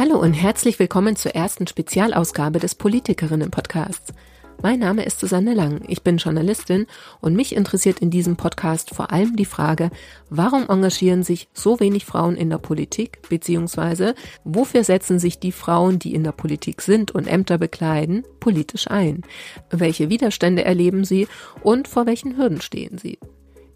Hallo und herzlich willkommen zur ersten Spezialausgabe des Politikerinnen-Podcasts. Mein Name ist Susanne Lang, ich bin Journalistin und mich interessiert in diesem Podcast vor allem die Frage, warum engagieren sich so wenig Frauen in der Politik, beziehungsweise wofür setzen sich die Frauen, die in der Politik sind und Ämter bekleiden, politisch ein? Welche Widerstände erleben sie und vor welchen Hürden stehen sie?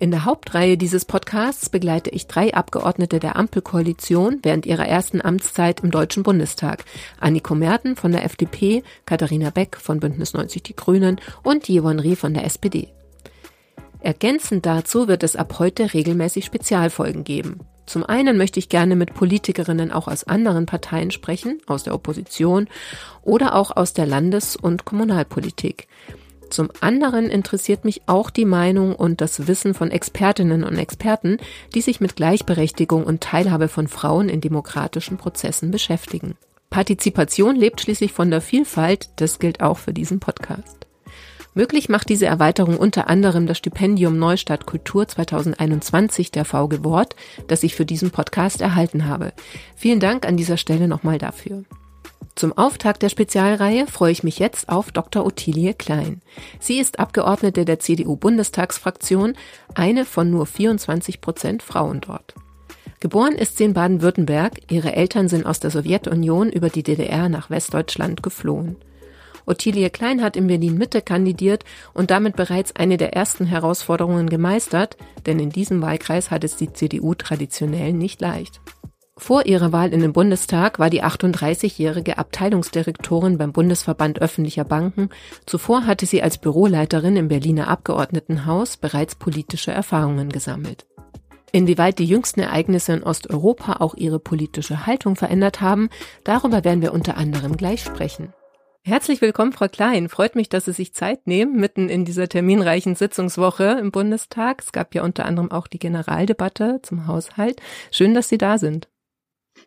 In der Hauptreihe dieses Podcasts begleite ich drei Abgeordnete der Ampelkoalition während ihrer ersten Amtszeit im Deutschen Bundestag. Anniko Merten von der FDP, Katharina Beck von Bündnis 90 Die Grünen und Jevon Rie von der SPD. Ergänzend dazu wird es ab heute regelmäßig Spezialfolgen geben. Zum einen möchte ich gerne mit Politikerinnen auch aus anderen Parteien sprechen, aus der Opposition oder auch aus der Landes- und Kommunalpolitik. Zum anderen interessiert mich auch die Meinung und das Wissen von Expertinnen und Experten, die sich mit Gleichberechtigung und Teilhabe von Frauen in demokratischen Prozessen beschäftigen. Partizipation lebt schließlich von der Vielfalt, das gilt auch für diesen Podcast. Möglich macht diese Erweiterung unter anderem das Stipendium Neustadt Kultur 2021 der VG Wort, das ich für diesen Podcast erhalten habe. Vielen Dank an dieser Stelle nochmal dafür. Zum Auftakt der Spezialreihe freue ich mich jetzt auf Dr. Ottilie Klein. Sie ist Abgeordnete der CDU-Bundestagsfraktion, eine von nur 24 Prozent Frauen dort. Geboren ist sie in Baden-Württemberg, ihre Eltern sind aus der Sowjetunion über die DDR nach Westdeutschland geflohen. Ottilie Klein hat in Berlin Mitte kandidiert und damit bereits eine der ersten Herausforderungen gemeistert, denn in diesem Wahlkreis hat es die CDU traditionell nicht leicht. Vor ihrer Wahl in den Bundestag war die 38-jährige Abteilungsdirektorin beim Bundesverband öffentlicher Banken. Zuvor hatte sie als Büroleiterin im Berliner Abgeordnetenhaus bereits politische Erfahrungen gesammelt. Inwieweit die jüngsten Ereignisse in Osteuropa auch ihre politische Haltung verändert haben, darüber werden wir unter anderem gleich sprechen. Herzlich willkommen, Frau Klein. Freut mich, dass Sie sich Zeit nehmen, mitten in dieser terminreichen Sitzungswoche im Bundestag. Es gab ja unter anderem auch die Generaldebatte zum Haushalt. Schön, dass Sie da sind.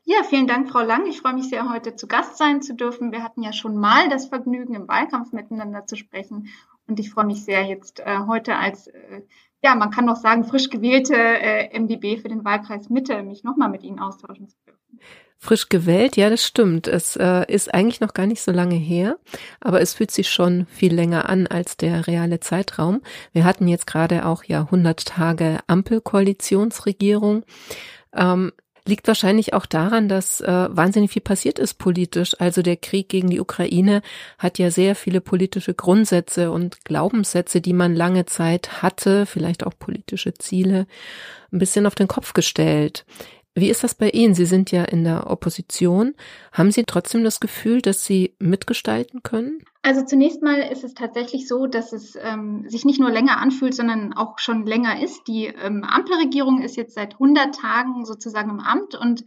Ja, vielen Dank, Frau Lang. Ich freue mich sehr, heute zu Gast sein zu dürfen. Wir hatten ja schon mal das Vergnügen, im Wahlkampf miteinander zu sprechen. Und ich freue mich sehr, jetzt äh, heute als, äh, ja, man kann noch sagen, frisch gewählte äh, MdB für den Wahlkreis Mitte, mich nochmal mit Ihnen austauschen zu dürfen. Frisch gewählt, ja, das stimmt. Es äh, ist eigentlich noch gar nicht so lange her, aber es fühlt sich schon viel länger an als der reale Zeitraum. Wir hatten jetzt gerade auch ja 100 Tage Ampelkoalitionsregierung. Ähm, liegt wahrscheinlich auch daran, dass äh, wahnsinnig viel passiert ist politisch. Also der Krieg gegen die Ukraine hat ja sehr viele politische Grundsätze und Glaubenssätze, die man lange Zeit hatte, vielleicht auch politische Ziele, ein bisschen auf den Kopf gestellt. Wie ist das bei Ihnen? Sie sind ja in der Opposition. Haben Sie trotzdem das Gefühl, dass Sie mitgestalten können? Also zunächst mal ist es tatsächlich so, dass es ähm, sich nicht nur länger anfühlt, sondern auch schon länger ist. Die ähm, Ampelregierung ist jetzt seit 100 Tagen sozusagen im Amt und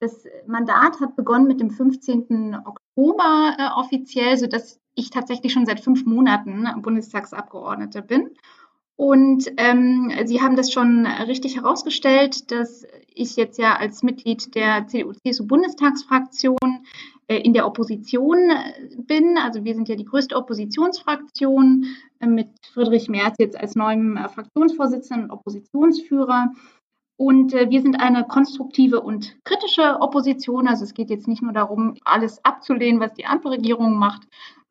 das Mandat hat begonnen mit dem 15. Oktober äh, offiziell, sodass ich tatsächlich schon seit fünf Monaten Bundestagsabgeordnete bin. Und ähm, Sie haben das schon richtig herausgestellt, dass ich jetzt ja als Mitglied der CDU-CSU-Bundestagsfraktion äh, in der Opposition äh, bin. Also wir sind ja die größte Oppositionsfraktion äh, mit Friedrich Merz jetzt als neuem äh, Fraktionsvorsitzenden und Oppositionsführer. Und äh, wir sind eine konstruktive und kritische Opposition. Also es geht jetzt nicht nur darum, alles abzulehnen, was die Ampelregierung macht,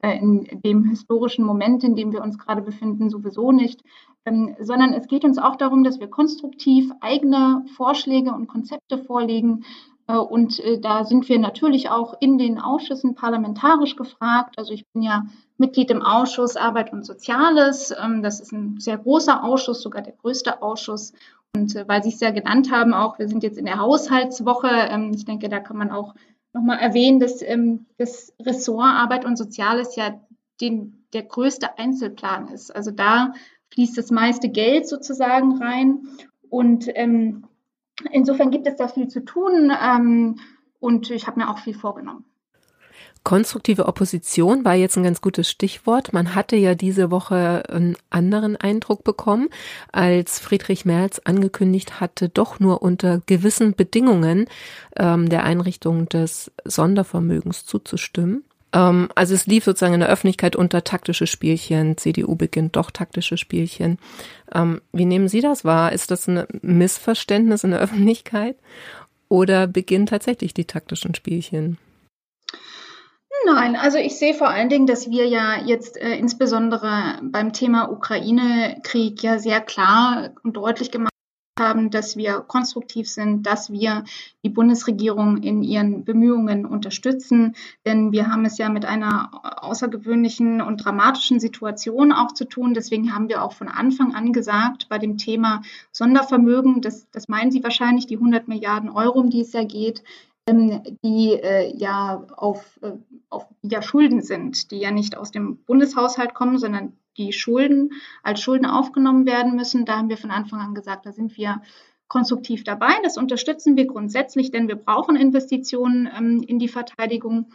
in dem historischen Moment, in dem wir uns gerade befinden, sowieso nicht, ähm, sondern es geht uns auch darum, dass wir konstruktiv eigene Vorschläge und Konzepte vorlegen. Äh, und äh, da sind wir natürlich auch in den Ausschüssen parlamentarisch gefragt. Also ich bin ja Mitglied im Ausschuss Arbeit und Soziales. Ähm, das ist ein sehr großer Ausschuss, sogar der größte Ausschuss. Und äh, weil Sie es ja genannt haben, auch wir sind jetzt in der Haushaltswoche. Ähm, ich denke, da kann man auch nochmal erwähnen, dass ähm, das Ressort Arbeit und Soziales ja den, der größte Einzelplan ist. Also da fließt das meiste Geld sozusagen rein. Und ähm, insofern gibt es da viel zu tun ähm, und ich habe mir auch viel vorgenommen. Konstruktive Opposition war jetzt ein ganz gutes Stichwort. Man hatte ja diese Woche einen anderen Eindruck bekommen, als Friedrich Merz angekündigt hatte, doch nur unter gewissen Bedingungen ähm, der Einrichtung des Sondervermögens zuzustimmen. Ähm, also es lief sozusagen in der Öffentlichkeit unter taktische Spielchen. CDU beginnt doch taktische Spielchen. Ähm, wie nehmen Sie das wahr? Ist das ein Missverständnis in der Öffentlichkeit? Oder beginnen tatsächlich die taktischen Spielchen? Nein, also ich sehe vor allen Dingen, dass wir ja jetzt äh, insbesondere beim Thema Ukraine-Krieg ja sehr klar und deutlich gemacht haben, dass wir konstruktiv sind, dass wir die Bundesregierung in ihren Bemühungen unterstützen. Denn wir haben es ja mit einer außergewöhnlichen und dramatischen Situation auch zu tun. Deswegen haben wir auch von Anfang an gesagt, bei dem Thema Sondervermögen, das, das meinen Sie wahrscheinlich, die 100 Milliarden Euro, um die es ja geht, die äh, ja auf, äh, auf ja Schulden sind, die ja nicht aus dem Bundeshaushalt kommen, sondern die Schulden als Schulden aufgenommen werden müssen. Da haben wir von Anfang an gesagt, da sind wir konstruktiv dabei. Das unterstützen wir grundsätzlich, denn wir brauchen Investitionen ähm, in die Verteidigung.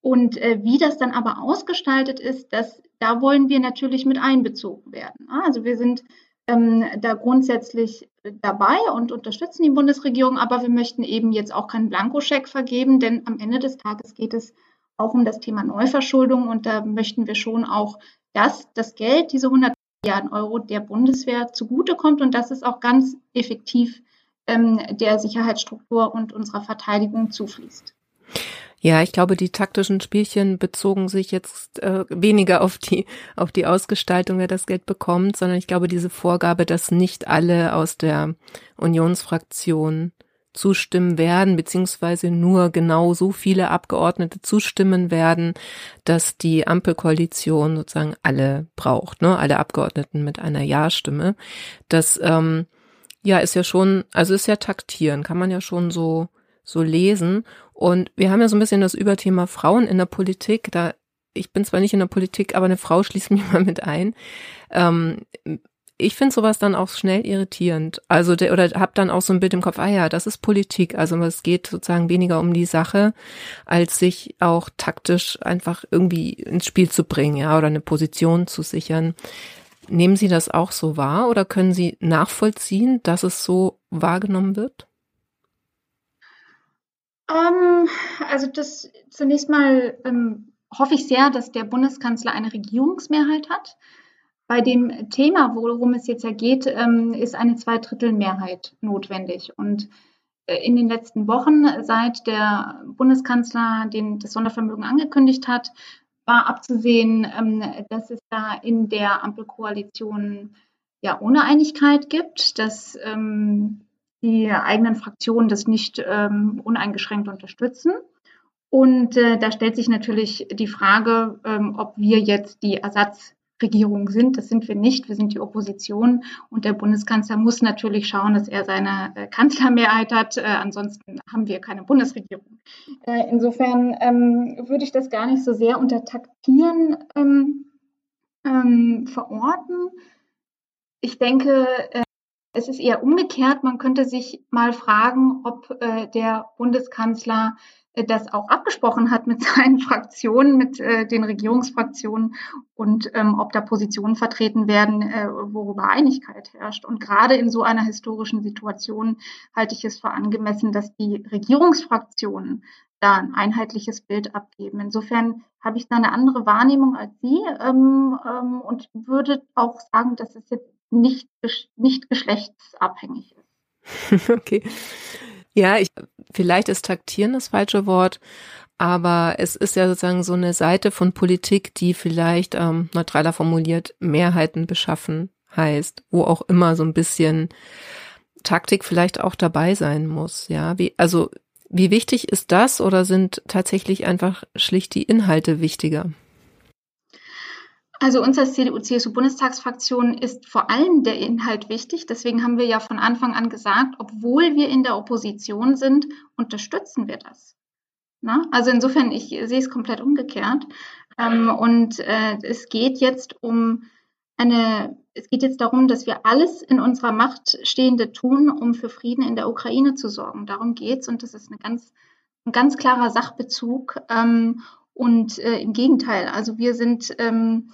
Und äh, wie das dann aber ausgestaltet ist, das, da wollen wir natürlich mit einbezogen werden. Also wir sind ähm, da grundsätzlich dabei und unterstützen die Bundesregierung, aber wir möchten eben jetzt auch keinen Blankoscheck vergeben, denn am Ende des Tages geht es auch um das Thema Neuverschuldung. Und da möchten wir schon auch, dass das Geld, diese 100 Milliarden Euro der Bundeswehr zugutekommt. Und dass es auch ganz effektiv ähm, der Sicherheitsstruktur und unserer Verteidigung zufließt. Ja, ich glaube, die taktischen Spielchen bezogen sich jetzt äh, weniger auf die auf die Ausgestaltung, wer das Geld bekommt, sondern ich glaube, diese Vorgabe, dass nicht alle aus der Unionsfraktion zustimmen werden, beziehungsweise nur genau so viele Abgeordnete zustimmen werden, dass die Ampelkoalition sozusagen alle braucht, ne, alle Abgeordneten mit einer Ja-Stimme. Das ähm, ja ist ja schon, also ist ja taktieren, kann man ja schon so so lesen. Und wir haben ja so ein bisschen das Überthema Frauen in der Politik. Da, ich bin zwar nicht in der Politik, aber eine Frau schließt mich mal mit ein. Ähm, ich finde sowas dann auch schnell irritierend. Also der, oder hab dann auch so ein Bild im Kopf, ah ja, das ist Politik. Also es geht sozusagen weniger um die Sache, als sich auch taktisch einfach irgendwie ins Spiel zu bringen, ja, oder eine Position zu sichern. Nehmen Sie das auch so wahr oder können Sie nachvollziehen, dass es so wahrgenommen wird? Ähm, also das zunächst mal ähm, hoffe ich sehr, dass der Bundeskanzler eine Regierungsmehrheit hat. Bei dem Thema, worum es jetzt ja geht, ähm, ist eine Zweidrittelmehrheit notwendig. Und äh, in den letzten Wochen, seit der Bundeskanzler den, das Sondervermögen angekündigt hat, war abzusehen, ähm, dass es da in der Ampelkoalition ja ohne Einigkeit gibt, dass ähm, die eigenen Fraktionen das nicht ähm, uneingeschränkt unterstützen. Und äh, da stellt sich natürlich die Frage, ähm, ob wir jetzt die Ersatzregierung sind. Das sind wir nicht. Wir sind die Opposition. Und der Bundeskanzler muss natürlich schauen, dass er seine äh, Kanzlermehrheit hat. Äh, ansonsten haben wir keine Bundesregierung. Äh, insofern ähm, würde ich das gar nicht so sehr unter Taktieren ähm, ähm, verorten. Ich denke, äh, es ist eher umgekehrt. Man könnte sich mal fragen, ob äh, der Bundeskanzler äh, das auch abgesprochen hat mit seinen Fraktionen, mit äh, den Regierungsfraktionen und ähm, ob da Positionen vertreten werden, äh, worüber Einigkeit herrscht. Und gerade in so einer historischen Situation halte ich es für angemessen, dass die Regierungsfraktionen da ein einheitliches Bild abgeben. Insofern habe ich da eine andere Wahrnehmung als Sie ähm, ähm, und würde auch sagen, dass es jetzt nicht, nicht geschlechtsabhängig ist. okay. Ja, ich, vielleicht ist taktieren das falsche Wort, aber es ist ja sozusagen so eine Seite von Politik, die vielleicht ähm, neutraler formuliert Mehrheiten beschaffen heißt, wo auch immer so ein bisschen Taktik vielleicht auch dabei sein muss. Ja, wie, also wie wichtig ist das oder sind tatsächlich einfach schlicht die Inhalte wichtiger? Also uns als CDU-CSU-Bundestagsfraktion ist vor allem der Inhalt wichtig. Deswegen haben wir ja von Anfang an gesagt, obwohl wir in der Opposition sind, unterstützen wir das. Na? Also insofern, ich sehe es komplett umgekehrt. Ähm, und äh, es geht jetzt um eine, es geht jetzt darum, dass wir alles in unserer Macht Stehende tun, um für Frieden in der Ukraine zu sorgen. Darum geht's und das ist eine ganz, ein ganz klarer Sachbezug. Ähm, und äh, im Gegenteil, also wir sind ähm,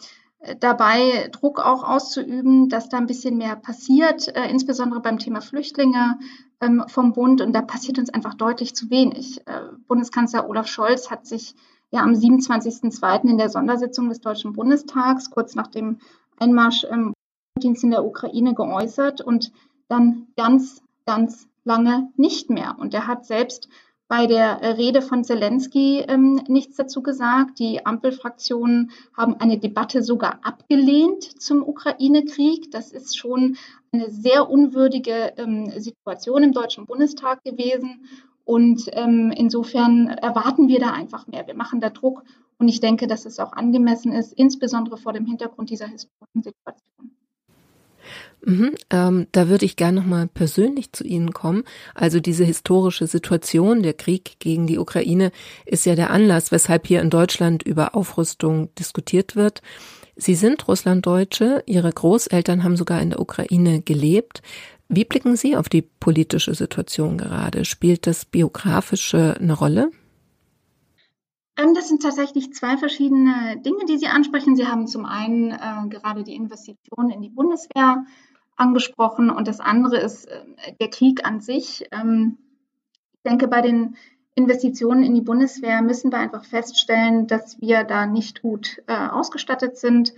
dabei, Druck auch auszuüben, dass da ein bisschen mehr passiert, äh, insbesondere beim Thema Flüchtlinge ähm, vom Bund. Und da passiert uns einfach deutlich zu wenig. Äh, Bundeskanzler Olaf Scholz hat sich ja am 27.02. in der Sondersitzung des Deutschen Bundestags, kurz nach dem Einmarsch im Dienst in der Ukraine, geäußert und dann ganz, ganz lange nicht mehr. Und er hat selbst bei der Rede von Zelensky ähm, nichts dazu gesagt. Die Ampelfraktionen haben eine Debatte sogar abgelehnt zum Ukraine-Krieg. Das ist schon eine sehr unwürdige ähm, Situation im Deutschen Bundestag gewesen. Und ähm, insofern erwarten wir da einfach mehr. Wir machen da Druck und ich denke, dass es auch angemessen ist, insbesondere vor dem Hintergrund dieser historischen Situation. Mhm, ähm, da würde ich gerne nochmal persönlich zu Ihnen kommen. Also diese historische Situation, der Krieg gegen die Ukraine, ist ja der Anlass, weshalb hier in Deutschland über Aufrüstung diskutiert wird. Sie sind Russlanddeutsche, Ihre Großeltern haben sogar in der Ukraine gelebt. Wie blicken Sie auf die politische Situation gerade? Spielt das Biografische eine Rolle? Ähm, das sind tatsächlich zwei verschiedene Dinge, die Sie ansprechen. Sie haben zum einen äh, gerade die Investitionen in die Bundeswehr angesprochen und das andere ist äh, der Krieg an sich. Ähm, ich denke, bei den Investitionen in die Bundeswehr müssen wir einfach feststellen, dass wir da nicht gut äh, ausgestattet sind.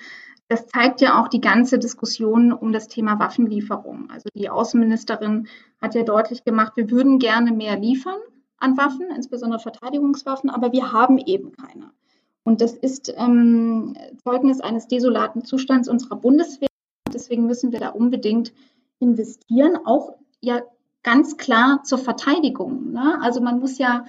Das zeigt ja auch die ganze Diskussion um das Thema Waffenlieferung. Also die Außenministerin hat ja deutlich gemacht, wir würden gerne mehr liefern an Waffen, insbesondere Verteidigungswaffen, aber wir haben eben keine. Und das ist ähm, Zeugnis eines desolaten Zustands unserer Bundeswehr. Deswegen müssen wir da unbedingt investieren, auch ja ganz klar zur Verteidigung. Ne? Also man muss ja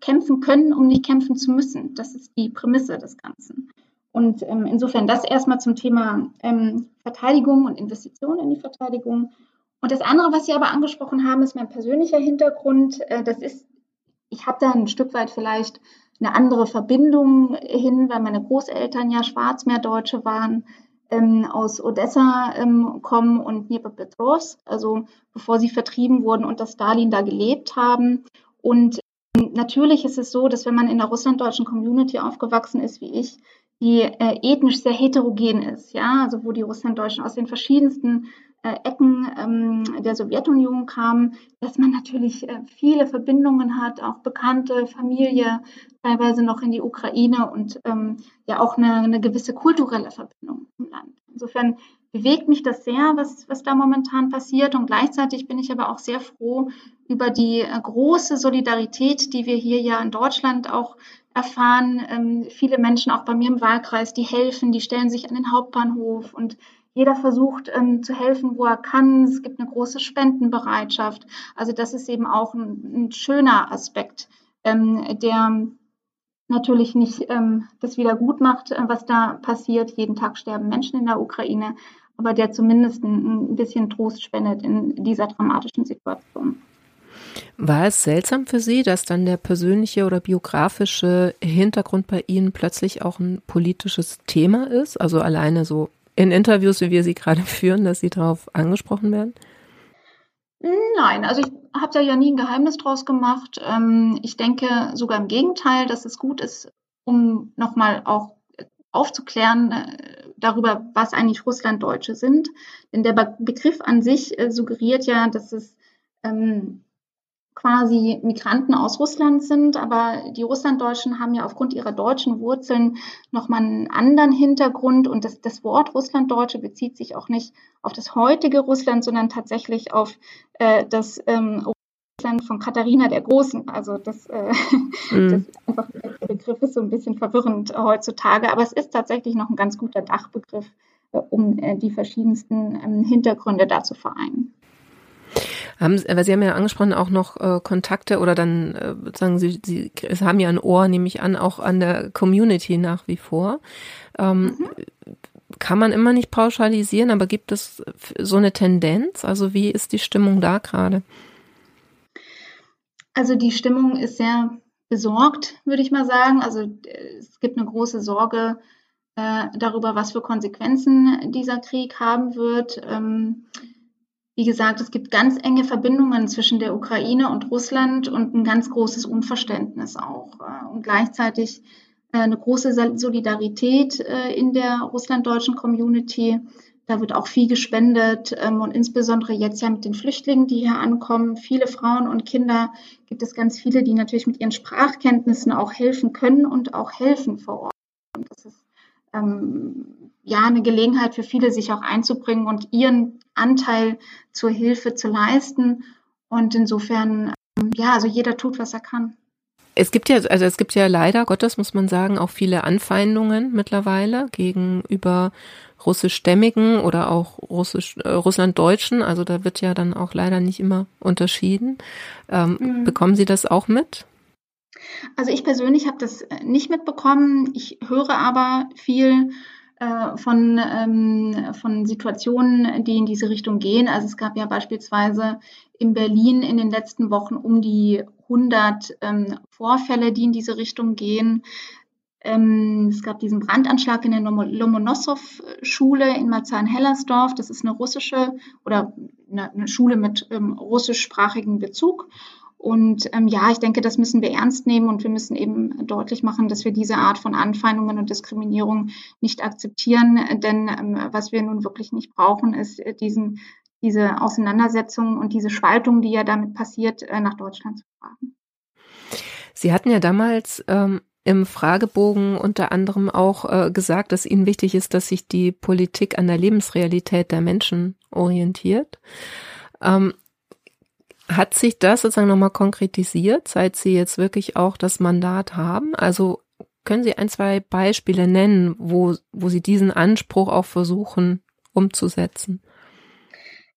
kämpfen können, um nicht kämpfen zu müssen. Das ist die Prämisse des Ganzen. Und ähm, insofern das erstmal zum Thema ähm, Verteidigung und Investitionen in die Verteidigung. Und das andere, was Sie aber angesprochen haben, ist mein persönlicher Hintergrund. Äh, das ist, ich habe da ein Stück weit vielleicht eine andere Verbindung hin, weil meine Großeltern ja Schwarzmeerdeutsche waren, ähm, aus Odessa ähm, kommen und Dnipropetrovsk, also bevor sie vertrieben wurden unter Stalin da gelebt haben. Und ähm, natürlich ist es so, dass wenn man in der russlanddeutschen Community aufgewachsen ist, wie ich, die äh, ethnisch sehr heterogen ist, ja, also wo die Russlanddeutschen aus den verschiedensten äh, Ecken ähm, der Sowjetunion kamen, dass man natürlich äh, viele Verbindungen hat, auch Bekannte, Familie, teilweise noch in die Ukraine und ähm, ja auch eine, eine gewisse kulturelle Verbindung im Land. Insofern bewegt mich das sehr, was, was da momentan passiert. Und gleichzeitig bin ich aber auch sehr froh über die äh, große Solidarität, die wir hier ja in Deutschland auch erfahren. Ähm, viele Menschen auch bei mir im Wahlkreis, die helfen, die stellen sich an den Hauptbahnhof und jeder versucht ähm, zu helfen, wo er kann. Es gibt eine große Spendenbereitschaft. Also das ist eben auch ein, ein schöner Aspekt, ähm, der natürlich nicht ähm, das wieder gut macht, äh, was da passiert. Jeden Tag sterben Menschen in der Ukraine, aber der zumindest ein, ein bisschen Trost spendet in dieser dramatischen Situation. War es seltsam für Sie, dass dann der persönliche oder biografische Hintergrund bei Ihnen plötzlich auch ein politisches Thema ist? Also alleine so in Interviews, wie wir sie gerade führen, dass sie darauf angesprochen werden? Nein, also ich habe da ja nie ein Geheimnis draus gemacht. Ähm, ich denke sogar im Gegenteil, dass es gut ist, um nochmal auch aufzuklären äh, darüber, was eigentlich Russlanddeutsche sind. Denn der Begriff an sich äh, suggeriert ja, dass es ähm, quasi Migranten aus Russland sind, aber die Russlanddeutschen haben ja aufgrund ihrer deutschen Wurzeln nochmal einen anderen Hintergrund und das, das Wort Russlanddeutsche bezieht sich auch nicht auf das heutige Russland, sondern tatsächlich auf äh, das ähm, Russland von Katharina der Großen. Also das, äh, mhm. das einfach, der Begriff ist so ein bisschen verwirrend heutzutage, aber es ist tatsächlich noch ein ganz guter Dachbegriff, äh, um äh, die verschiedensten ähm, Hintergründe da zu vereinen. Haben, weil Sie haben ja angesprochen auch noch äh, Kontakte oder dann äh, sagen Sie, Sie haben ja ein Ohr, nehme ich an, auch an der Community nach wie vor. Ähm, mhm. Kann man immer nicht pauschalisieren, aber gibt es so eine Tendenz? Also wie ist die Stimmung da gerade? Also die Stimmung ist sehr besorgt, würde ich mal sagen. Also es gibt eine große Sorge äh, darüber, was für Konsequenzen dieser Krieg haben wird. Ähm, wie gesagt, es gibt ganz enge Verbindungen zwischen der Ukraine und Russland und ein ganz großes Unverständnis auch. Äh, und gleichzeitig äh, eine große Solidarität äh, in der russlanddeutschen Community. Da wird auch viel gespendet ähm, und insbesondere jetzt ja mit den Flüchtlingen, die hier ankommen, viele Frauen und Kinder, gibt es ganz viele, die natürlich mit ihren Sprachkenntnissen auch helfen können und auch helfen vor Ort. Und das ist ähm, ja eine Gelegenheit für viele, sich auch einzubringen und ihren Anteil zur Hilfe zu leisten. Und insofern, ähm, ja, also jeder tut, was er kann. Es gibt ja, also es gibt ja leider Gottes, muss man sagen, auch viele Anfeindungen mittlerweile gegenüber russischstämmigen oder auch russisch, äh, Russlanddeutschen. Also da wird ja dann auch leider nicht immer unterschieden. Ähm, mhm. Bekommen Sie das auch mit? Also ich persönlich habe das äh, nicht mitbekommen. Ich höre aber viel äh, von, ähm, von Situationen, die in diese Richtung gehen. Also es gab ja beispielsweise in Berlin in den letzten Wochen um die 100 ähm, Vorfälle, die in diese Richtung gehen. Ähm, es gab diesen Brandanschlag in der Lomonossow-Schule in Marzahn-Hellersdorf. Das ist eine russische oder eine, eine Schule mit ähm, russischsprachigem Bezug. Und ähm, ja, ich denke, das müssen wir ernst nehmen und wir müssen eben deutlich machen, dass wir diese Art von Anfeindungen und Diskriminierung nicht akzeptieren. Denn ähm, was wir nun wirklich nicht brauchen, ist äh, diesen, diese Auseinandersetzung und diese Spaltung, die ja damit passiert, äh, nach Deutschland zu tragen. Sie hatten ja damals ähm, im Fragebogen unter anderem auch äh, gesagt, dass Ihnen wichtig ist, dass sich die Politik an der Lebensrealität der Menschen orientiert. Hat sich das sozusagen nochmal konkretisiert, seit Sie jetzt wirklich auch das Mandat haben? Also können Sie ein, zwei Beispiele nennen, wo, wo Sie diesen Anspruch auch versuchen umzusetzen?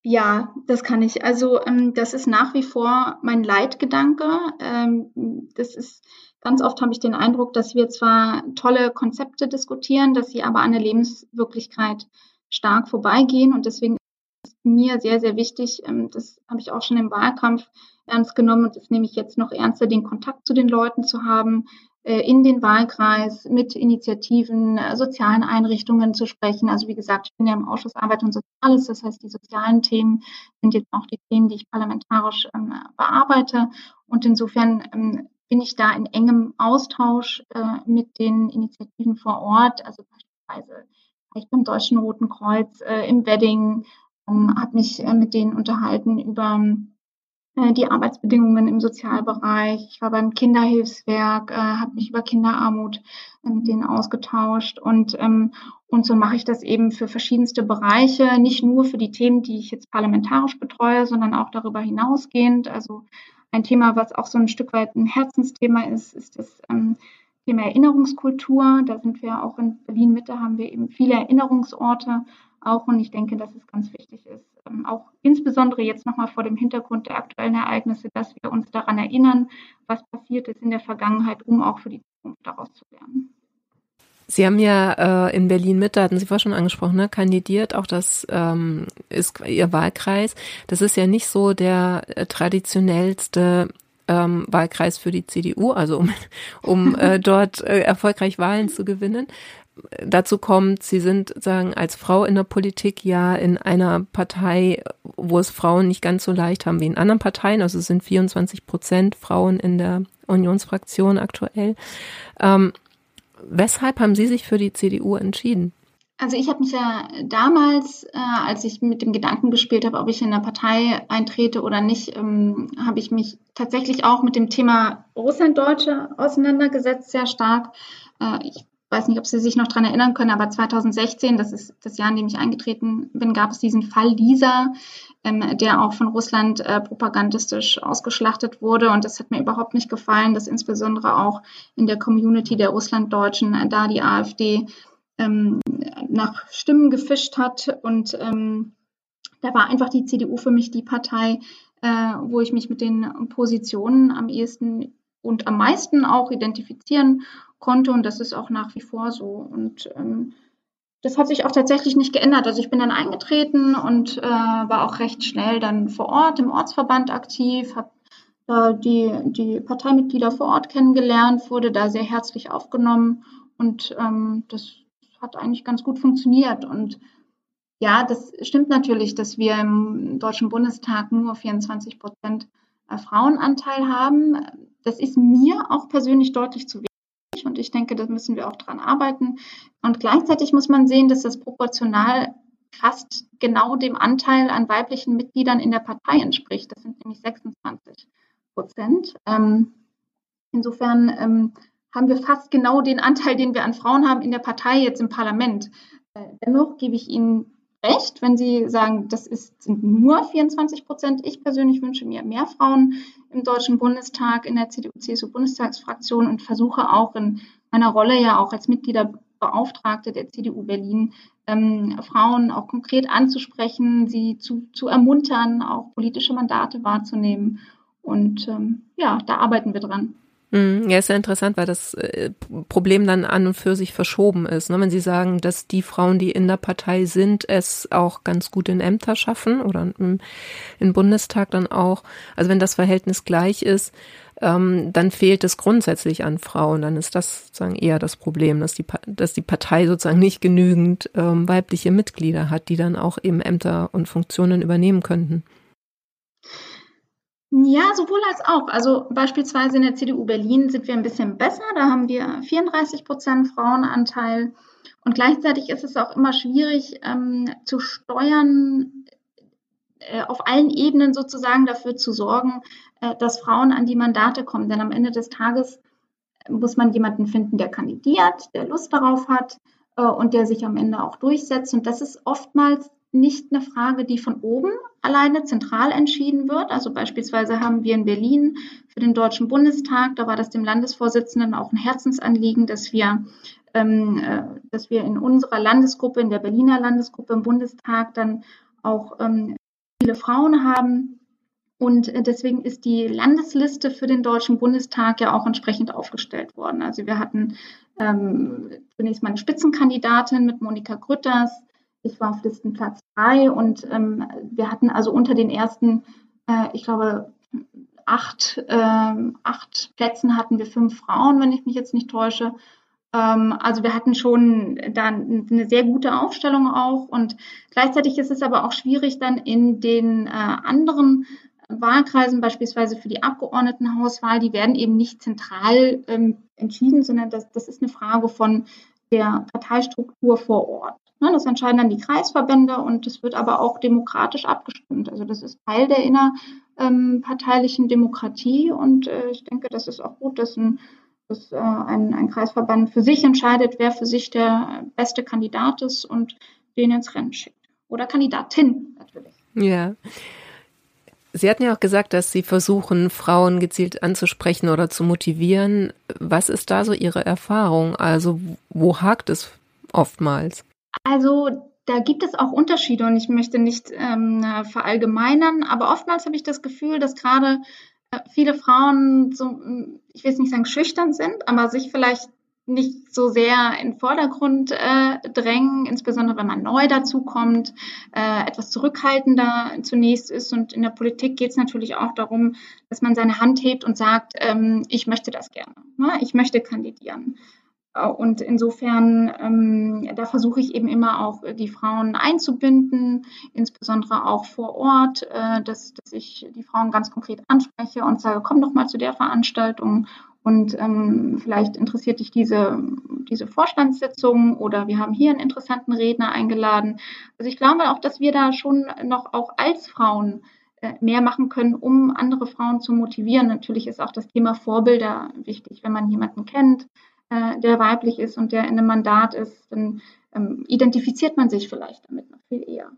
Ja, das kann ich. Also ähm, das ist nach wie vor mein Leitgedanke. Ähm, das ist ganz oft habe ich den Eindruck, dass wir zwar tolle Konzepte diskutieren, dass sie aber an der Lebenswirklichkeit stark vorbeigehen und deswegen mir sehr, sehr wichtig, ähm, das habe ich auch schon im Wahlkampf ernst genommen und das nehme ich jetzt noch ernster, den Kontakt zu den Leuten zu haben, äh, in den Wahlkreis mit Initiativen, äh, sozialen Einrichtungen zu sprechen. Also wie gesagt, ich bin ja im Ausschuss Arbeit und Soziales, das heißt, die sozialen Themen sind jetzt auch die Themen, die ich parlamentarisch ähm, bearbeite. Und insofern ähm, bin ich da in engem Austausch äh, mit den Initiativen vor Ort, also beispielsweise beim Deutschen Roten Kreuz, im Wedding, ähm, habe mich äh, mit denen unterhalten über äh, die Arbeitsbedingungen im Sozialbereich. Ich war beim Kinderhilfswerk, äh, habe mich über Kinderarmut äh, mit denen ausgetauscht und ähm, und so mache ich das eben für verschiedenste Bereiche, nicht nur für die Themen, die ich jetzt parlamentarisch betreue, sondern auch darüber hinausgehend. Also ein Thema, was auch so ein Stück weit ein Herzensthema ist, ist das ähm, Thema Erinnerungskultur. Da sind wir auch in Berlin Mitte, haben wir eben viele Erinnerungsorte auch. Und ich denke, dass es ganz wichtig ist, ähm, auch insbesondere jetzt nochmal vor dem Hintergrund der aktuellen Ereignisse, dass wir uns daran erinnern, was passiert ist in der Vergangenheit, um auch für die Zukunft daraus zu lernen. Sie haben ja äh, in Berlin Mitte, hatten Sie vorhin schon angesprochen, ne, kandidiert. Auch das ähm, ist Ihr Wahlkreis. Das ist ja nicht so der äh, traditionellste ähm, Wahlkreis für die CDU, also um, um äh, dort äh, erfolgreich Wahlen zu gewinnen dazu kommt, Sie sind sagen als Frau in der Politik ja in einer Partei, wo es Frauen nicht ganz so leicht haben wie in anderen Parteien. Also es sind 24 Prozent Frauen in der Unionsfraktion aktuell. Ähm, weshalb haben Sie sich für die CDU entschieden? Also ich habe mich ja damals, äh, als ich mit dem Gedanken gespielt habe, ob ich in der Partei eintrete oder nicht, ähm, habe ich mich tatsächlich auch mit dem Thema Russlanddeutsche auseinandergesetzt, sehr stark. Äh, ich weiß nicht, ob Sie sich noch daran erinnern können, aber 2016, das ist das Jahr, in dem ich eingetreten bin, gab es diesen Fall Lisa, ähm, der auch von Russland äh, propagandistisch ausgeschlachtet wurde. Und das hat mir überhaupt nicht gefallen, dass insbesondere auch in der Community der Russlanddeutschen äh, da die AfD ähm, nach Stimmen gefischt hat. Und ähm, da war einfach die CDU für mich die Partei, äh, wo ich mich mit den Positionen am ehesten und am meisten auch identifizieren konnte. Und das ist auch nach wie vor so. Und ähm, das hat sich auch tatsächlich nicht geändert. Also ich bin dann eingetreten und äh, war auch recht schnell dann vor Ort im Ortsverband aktiv, habe da die, die Parteimitglieder vor Ort kennengelernt, wurde da sehr herzlich aufgenommen und ähm, das hat eigentlich ganz gut funktioniert. Und ja, das stimmt natürlich, dass wir im Deutschen Bundestag nur 24 Prozent äh, Frauenanteil haben. Das ist mir auch persönlich deutlich zu wenig und ich denke, da müssen wir auch dran arbeiten. Und gleichzeitig muss man sehen, dass das proportional fast genau dem Anteil an weiblichen Mitgliedern in der Partei entspricht. Das sind nämlich 26 Prozent. Ähm, insofern ähm, haben wir fast genau den Anteil, den wir an Frauen haben in der Partei jetzt im Parlament. Äh, dennoch gebe ich Ihnen recht, wenn Sie sagen, das ist, sind nur 24 Prozent. Ich persönlich wünsche mir mehr Frauen im Deutschen Bundestag, in der CDU-CSU-Bundestagsfraktion und versuche auch in meiner Rolle ja auch als Mitgliederbeauftragte der CDU Berlin ähm, Frauen auch konkret anzusprechen, sie zu, zu ermuntern, auch politische Mandate wahrzunehmen. Und ähm, ja, da arbeiten wir dran. Mhm. Ja, ist ja interessant, weil das äh, Problem dann an und für sich verschoben ist. Ne? Wenn Sie sagen, dass die Frauen, die in der Partei sind, es auch ganz gut in Ämter schaffen oder im, Bundestag dann auch. Also wenn das Verhältnis gleich ist, ähm, dann fehlt es grundsätzlich an Frauen. Dann ist das sozusagen eher das Problem, dass die, dass die Partei sozusagen nicht genügend ähm, weibliche Mitglieder hat, die dann auch eben Ämter und Funktionen übernehmen könnten. Ja, sowohl als auch. Also beispielsweise in der CDU Berlin sind wir ein bisschen besser. Da haben wir 34 Prozent Frauenanteil. Und gleichzeitig ist es auch immer schwierig ähm, zu steuern, äh, auf allen Ebenen sozusagen dafür zu sorgen, äh, dass Frauen an die Mandate kommen. Denn am Ende des Tages muss man jemanden finden, der kandidiert, der Lust darauf hat äh, und der sich am Ende auch durchsetzt. Und das ist oftmals nicht eine Frage, die von oben alleine zentral entschieden wird. Also beispielsweise haben wir in Berlin für den Deutschen Bundestag, da war das dem Landesvorsitzenden auch ein Herzensanliegen, dass wir, ähm, äh, dass wir in unserer Landesgruppe, in der Berliner Landesgruppe im Bundestag dann auch ähm, viele Frauen haben. Und äh, deswegen ist die Landesliste für den Deutschen Bundestag ja auch entsprechend aufgestellt worden. Also wir hatten ähm, zunächst mal eine Spitzenkandidatin mit Monika Grütters, ich war auf Listenplatz 3 und ähm, wir hatten also unter den ersten, äh, ich glaube, acht, äh, acht Plätzen hatten wir fünf Frauen, wenn ich mich jetzt nicht täusche. Ähm, also wir hatten schon dann eine sehr gute Aufstellung auch und gleichzeitig ist es aber auch schwierig dann in den äh, anderen Wahlkreisen, beispielsweise für die Abgeordnetenhauswahl, die werden eben nicht zentral ähm, entschieden, sondern das, das ist eine Frage von der Parteistruktur vor Ort. Ne, das entscheiden dann die Kreisverbände und es wird aber auch demokratisch abgestimmt. Also das ist Teil der innerparteilichen Demokratie und äh, ich denke, das ist auch gut, dass, ein, dass äh, ein, ein Kreisverband für sich entscheidet, wer für sich der beste Kandidat ist und den ins Rennen schickt. Oder Kandidatin natürlich. Ja. Sie hatten ja auch gesagt, dass Sie versuchen, Frauen gezielt anzusprechen oder zu motivieren. Was ist da so Ihre Erfahrung? Also wo hakt es oftmals? Also da gibt es auch Unterschiede und ich möchte nicht ähm, verallgemeinern, aber oftmals habe ich das Gefühl, dass gerade äh, viele Frauen so, ich will jetzt nicht sagen schüchtern sind, aber sich vielleicht nicht so sehr in den Vordergrund äh, drängen, insbesondere wenn man neu dazukommt, äh, etwas zurückhaltender zunächst ist. Und in der Politik geht es natürlich auch darum, dass man seine Hand hebt und sagt, ähm, ich möchte das gerne, ne? ich möchte kandidieren. Äh, und insofern, ähm, da versuche ich eben immer auch die Frauen einzubinden, insbesondere auch vor Ort, äh, dass, dass ich die Frauen ganz konkret anspreche und sage, komm doch mal zu der Veranstaltung und ähm, vielleicht interessiert dich diese, diese Vorstandssitzung oder wir haben hier einen interessanten Redner eingeladen. Also ich glaube auch, dass wir da schon noch auch als Frauen äh, mehr machen können, um andere Frauen zu motivieren. Natürlich ist auch das Thema Vorbilder wichtig. Wenn man jemanden kennt, äh, der weiblich ist und der in einem Mandat ist, dann ähm, identifiziert man sich vielleicht damit noch viel eher.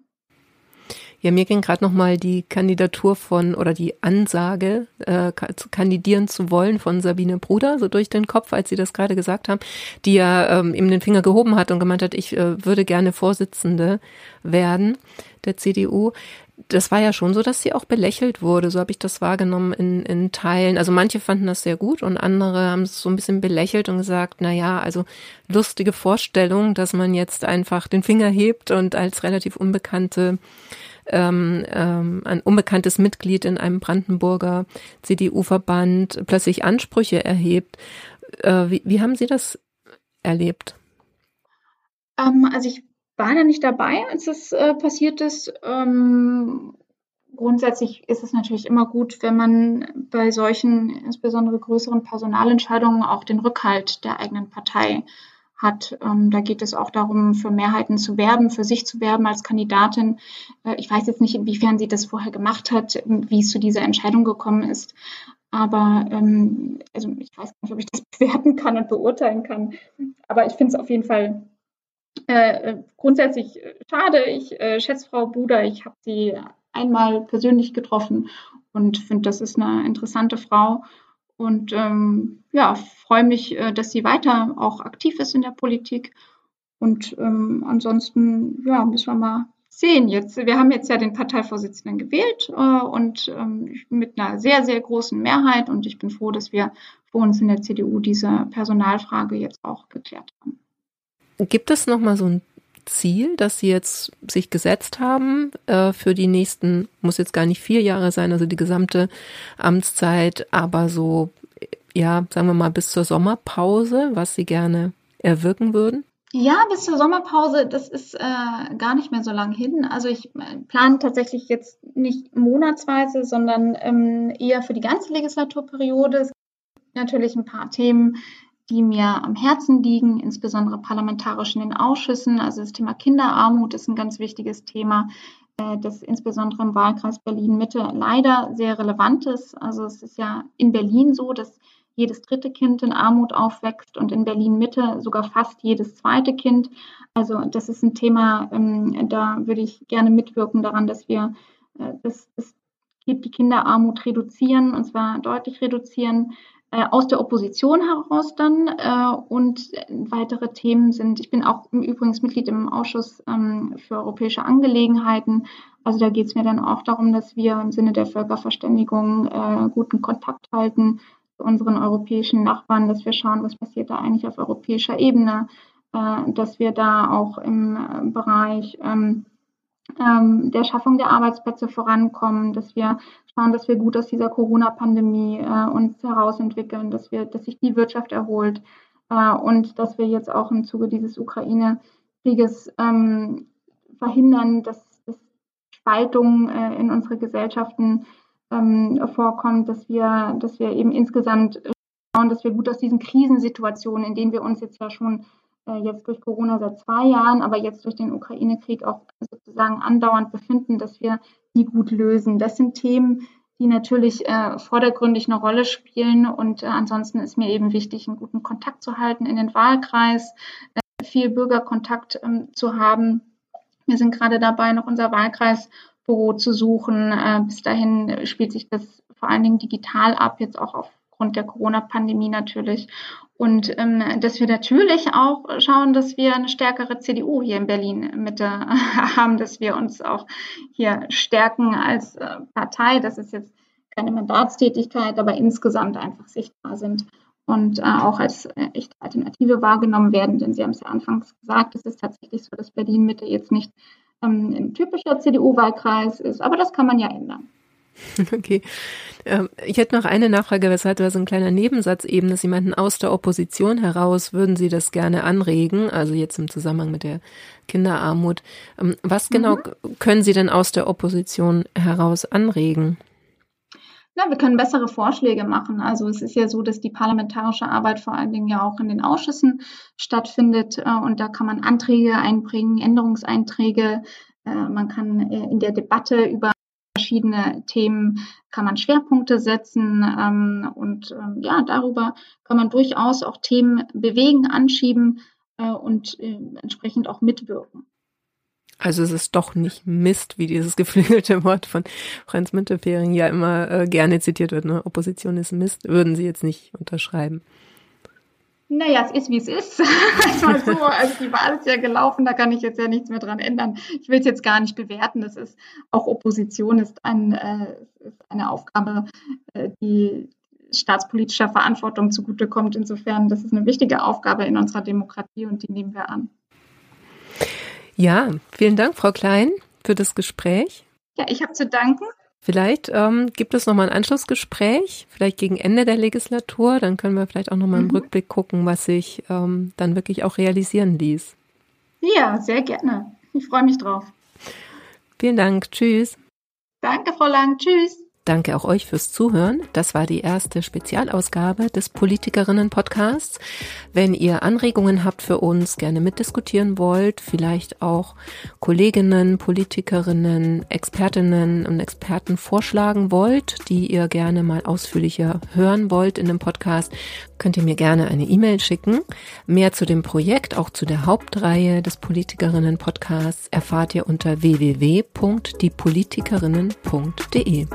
Ja, mir ging gerade noch mal die Kandidatur von oder die Ansage, äh, kandidieren zu wollen von Sabine Bruder so durch den Kopf, als Sie das gerade gesagt haben, die ja ähm, ihm den Finger gehoben hat und gemeint hat, ich äh, würde gerne Vorsitzende werden der CDU das war ja schon so, dass sie auch belächelt wurde. So habe ich das wahrgenommen in, in Teilen. Also manche fanden das sehr gut und andere haben es so ein bisschen belächelt und gesagt, na ja, also lustige Vorstellung, dass man jetzt einfach den Finger hebt und als relativ unbekannte ähm, ähm, ein unbekanntes Mitglied in einem Brandenburger CDU-Verband plötzlich Ansprüche erhebt. Äh, wie, wie haben Sie das erlebt? Ähm, also ich war da nicht dabei, als es äh, passiert ist. Ähm, grundsätzlich ist es natürlich immer gut, wenn man bei solchen, insbesondere größeren Personalentscheidungen, auch den Rückhalt der eigenen Partei hat. Ähm, da geht es auch darum, für Mehrheiten zu werben, für sich zu werben als Kandidatin. Äh, ich weiß jetzt nicht, inwiefern sie das vorher gemacht hat, wie es zu dieser Entscheidung gekommen ist. Aber ähm, also ich weiß nicht, ob ich das bewerten kann und beurteilen kann. Aber ich finde es auf jeden Fall äh, grundsätzlich äh, schade. Ich äh, schätze Frau Buder. Ich habe sie einmal persönlich getroffen und finde, das ist eine interessante Frau. Und ähm, ja, freue mich, äh, dass sie weiter auch aktiv ist in der Politik. Und ähm, ansonsten, ja, müssen wir mal sehen jetzt. Wir haben jetzt ja den Parteivorsitzenden gewählt äh, und ähm, mit einer sehr, sehr großen Mehrheit. Und ich bin froh, dass wir für uns in der CDU diese Personalfrage jetzt auch geklärt haben. Gibt es noch mal so ein Ziel, das Sie jetzt sich gesetzt haben äh, für die nächsten, muss jetzt gar nicht vier Jahre sein, also die gesamte Amtszeit, aber so, ja, sagen wir mal bis zur Sommerpause, was Sie gerne erwirken würden? Ja, bis zur Sommerpause, das ist äh, gar nicht mehr so lang hin. Also ich äh, plane tatsächlich jetzt nicht monatsweise, sondern ähm, eher für die ganze Legislaturperiode. Es gibt natürlich ein paar Themen, die mir am Herzen liegen, insbesondere parlamentarisch in den Ausschüssen. Also das Thema Kinderarmut ist ein ganz wichtiges Thema, äh, das insbesondere im Wahlkreis Berlin-Mitte leider sehr relevant ist. Also es ist ja in Berlin so, dass jedes dritte Kind in Armut aufwächst und in Berlin-Mitte sogar fast jedes zweite Kind. Also das ist ein Thema, ähm, da würde ich gerne mitwirken daran, dass wir äh, das, das die Kinderarmut reduzieren, und zwar deutlich reduzieren, aus der Opposition heraus dann. Äh, und weitere Themen sind, ich bin auch übrigens Mitglied im Ausschuss ähm, für europäische Angelegenheiten. Also da geht es mir dann auch darum, dass wir im Sinne der Völkerverständigung äh, guten Kontakt halten zu unseren europäischen Nachbarn, dass wir schauen, was passiert da eigentlich auf europäischer Ebene, äh, dass wir da auch im äh, Bereich ähm, der Schaffung der Arbeitsplätze vorankommen, dass wir schauen, dass wir gut aus dieser Corona-Pandemie äh, uns herausentwickeln, dass wir, dass sich die Wirtschaft erholt äh, und dass wir jetzt auch im Zuge dieses Ukraine-Krieges ähm, verhindern, dass, dass Spaltung äh, in unsere Gesellschaften ähm, vorkommt, dass wir, dass wir eben insgesamt schauen, dass wir gut aus diesen Krisensituationen, in denen wir uns jetzt ja schon äh, jetzt durch Corona seit zwei Jahren, aber jetzt durch den Ukraine-Krieg auch sozusagen andauernd befinden, dass wir die gut lösen. Das sind Themen, die natürlich äh, vordergründig eine Rolle spielen. Und äh, ansonsten ist mir eben wichtig, einen guten Kontakt zu halten in den Wahlkreis, äh, viel Bürgerkontakt ähm, zu haben. Wir sind gerade dabei, noch unser Wahlkreisbüro zu suchen. Äh, bis dahin spielt sich das vor allen Dingen digital ab, jetzt auch aufgrund der Corona-Pandemie natürlich. Und ähm, dass wir natürlich auch schauen, dass wir eine stärkere CDU hier in Berlin Mitte haben, dass wir uns auch hier stärken als äh, Partei. Das ist jetzt keine Mandatstätigkeit, aber insgesamt einfach sichtbar sind und äh, auch als äh, echte Alternative wahrgenommen werden. Denn Sie haben es ja anfangs gesagt, es ist tatsächlich so, dass Berlin Mitte jetzt nicht ähm, ein typischer CDU-Wahlkreis ist, aber das kann man ja ändern. Okay. Ähm, ich hätte noch eine Nachfrage, weshalb war so ein kleiner Nebensatz eben, dass Sie meinten, aus der Opposition heraus würden Sie das gerne anregen, also jetzt im Zusammenhang mit der Kinderarmut. Ähm, was genau mhm. können Sie denn aus der Opposition heraus anregen? Ja, wir können bessere Vorschläge machen. Also es ist ja so, dass die parlamentarische Arbeit vor allen Dingen ja auch in den Ausschüssen stattfindet äh, und da kann man Anträge einbringen, Änderungseinträge. Äh, man kann äh, in der Debatte über verschiedene Themen kann man Schwerpunkte setzen ähm, und ähm, ja, darüber kann man durchaus auch Themen bewegen, anschieben äh, und äh, entsprechend auch mitwirken. Also es ist doch nicht Mist, wie dieses geflügelte Wort von Franz Müntefering ja immer äh, gerne zitiert wird. Ne? Opposition ist Mist, würden Sie jetzt nicht unterschreiben. Naja, es ist wie es ist. mal so, also die Wahl ist ja gelaufen, da kann ich jetzt ja nichts mehr dran ändern. Ich will es jetzt gar nicht bewerten. Das ist auch Opposition ist, ein, äh, ist eine Aufgabe, äh, die staatspolitischer Verantwortung zugutekommt. Insofern, das ist eine wichtige Aufgabe in unserer Demokratie und die nehmen wir an. Ja, vielen Dank, Frau Klein, für das Gespräch. Ja, ich habe zu danken. Vielleicht ähm, gibt es nochmal ein Anschlussgespräch, vielleicht gegen Ende der Legislatur. Dann können wir vielleicht auch nochmal im mhm. Rückblick gucken, was sich ähm, dann wirklich auch realisieren ließ. Ja, sehr gerne. Ich freue mich drauf. Vielen Dank. Tschüss. Danke, Frau Lang. Tschüss. Danke auch euch fürs Zuhören. Das war die erste Spezialausgabe des Politikerinnen Podcasts. Wenn ihr Anregungen habt für uns, gerne mitdiskutieren wollt, vielleicht auch Kolleginnen, Politikerinnen, Expertinnen und Experten vorschlagen wollt, die ihr gerne mal ausführlicher hören wollt in dem Podcast, könnt ihr mir gerne eine E-Mail schicken. Mehr zu dem Projekt, auch zu der Hauptreihe des Politikerinnen Podcasts erfahrt ihr unter www.diepolitikerinnen.de.